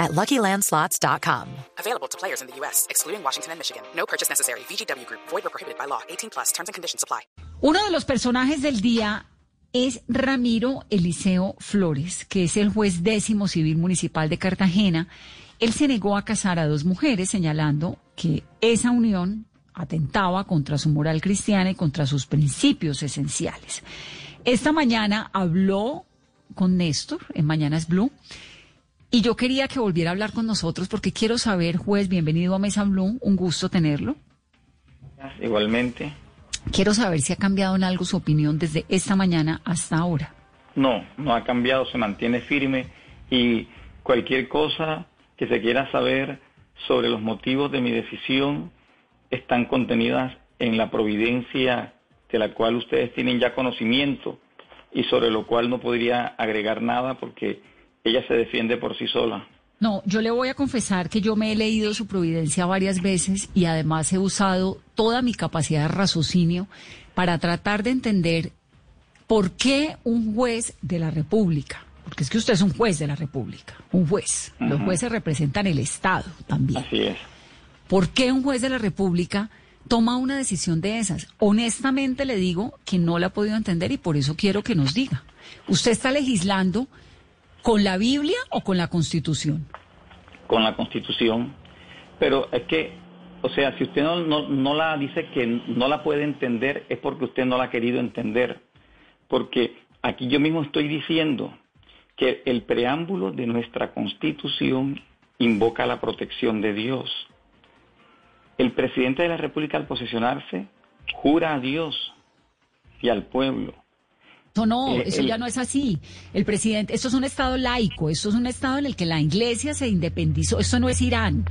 at LuckyLandSlots.com. Available to players in the U.S., excluding Washington and Michigan. No purchase necessary. VGW Group. Void or prohibited by law. 18 plus. Terms and conditions apply. Uno de los personajes del día es Ramiro Eliseo Flores, que es el juez décimo civil municipal de Cartagena. Él se negó a casar a dos mujeres, señalando que esa unión atentaba contra su moral cristiana y contra sus principios esenciales. Esta mañana habló con Néstor, en Mañanas Blue, y yo quería que volviera a hablar con nosotros porque quiero saber, juez, bienvenido a Mesa Blue, un gusto tenerlo. Igualmente. Quiero saber si ha cambiado en algo su opinión desde esta mañana hasta ahora. No, no ha cambiado, se mantiene firme y cualquier cosa que se quiera saber sobre los motivos de mi decisión están contenidas en la providencia de la cual ustedes tienen ya conocimiento y sobre lo cual no podría agregar nada porque ella se defiende por sí sola. No, yo le voy a confesar que yo me he leído su providencia varias veces y además he usado toda mi capacidad de raciocinio para tratar de entender por qué un juez de la República, porque es que usted es un juez de la República, un juez, los jueces representan el Estado también. Así es. ¿Por qué un juez de la República toma una decisión de esas? Honestamente le digo que no la he podido entender y por eso quiero que nos diga. Usted está legislando ¿Con la Biblia o con la Constitución? Con la Constitución. Pero es que, o sea, si usted no, no, la dice que no la puede entender, es porque usted no la ha querido entender. Porque aquí yo mismo estoy diciendo que el preámbulo de nuestra Constitución invoca la protección de Dios. El presidente de la República al posesionarse jura a Dios y al pueblo no, no, eh, eso ya no es así. El presidente, esto es un Estado laico, esto es un Estado en el que la Iglesia se independizó, esto no es Irán.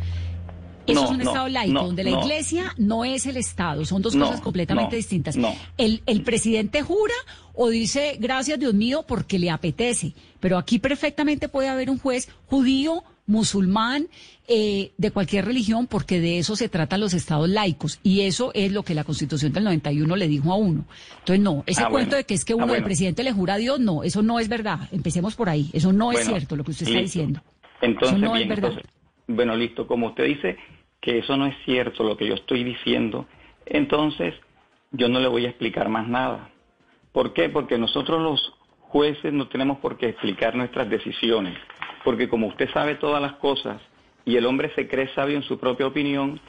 Eso es un Estado laico, donde la Iglesia no es el Estado, son dos cosas completamente distintas. El, el presidente jura o dice, gracias Dios mío, porque le apetece, pero aquí perfectamente puede haber un juez judío, musulmán, eh, de cualquier religión, porque de eso se tratan los estados laicos. Y eso es lo que la Constitución del 91 le dijo a uno. Entonces, no, ese ah, cuento de que es que ah, uno, del presidente, le jura a Dios, no, eso no es verdad. Empecemos por ahí. Eso no es cierto lo que usted está diciendo. Entonces, no es verdad. bueno, listo. Como usted dice que eso no es cierto lo que yo estoy diciendo, entonces yo no le voy a explicar más nada. ¿Por qué? Porque nosotros los jueces no tenemos por qué explicar nuestras decisiones porque como usted sabe todas las cosas y el hombre se cree sabio en su propia opinión,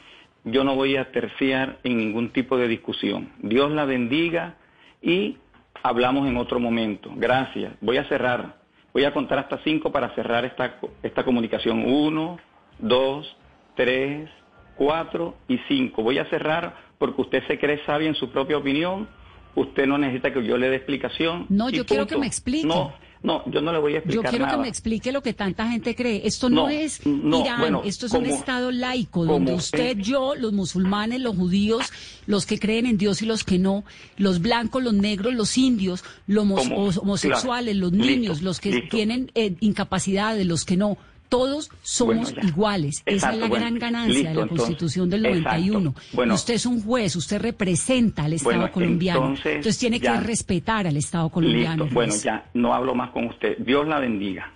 yo no voy a terciar en ningún tipo de discusión. Dios la bendiga y hablamos en otro momento. Gracias. Voy a cerrar. Voy a contar hasta cinco para cerrar esta, esta comunicación. Uno, dos, tres, cuatro y cinco. Voy a cerrar porque usted se cree sabio en su propia opinión. Usted no necesita que yo le dé explicación. No, yo quiero que me explique. No, no, yo no le voy a explicar Yo quiero que me explique lo que tanta gente cree. Esto no, es Irán, esto es un Estado laico, donde usted, yo, los musulmanes, los judíos, los que creen en Dios y los que no, los blancos, los negros, los indios, los homosexuales, los niños, los que tienen eh, incapacidades, los que no, todos somos iguales. Esa es la gran ganancia de la Constitución del 91. usted es un juez, usted representa al Estado colombiano. Entonces, tiene que respetar al Estado colombiano. Bueno, ya no hablo más con usted. Dios la bendiga.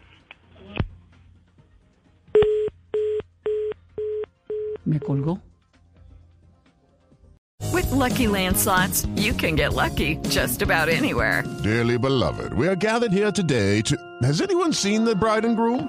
Me colgó. With lucky landslots, you can get lucky just about anywhere. Dearly beloved, we are gathered here today to. Has anyone seen the bride and groom?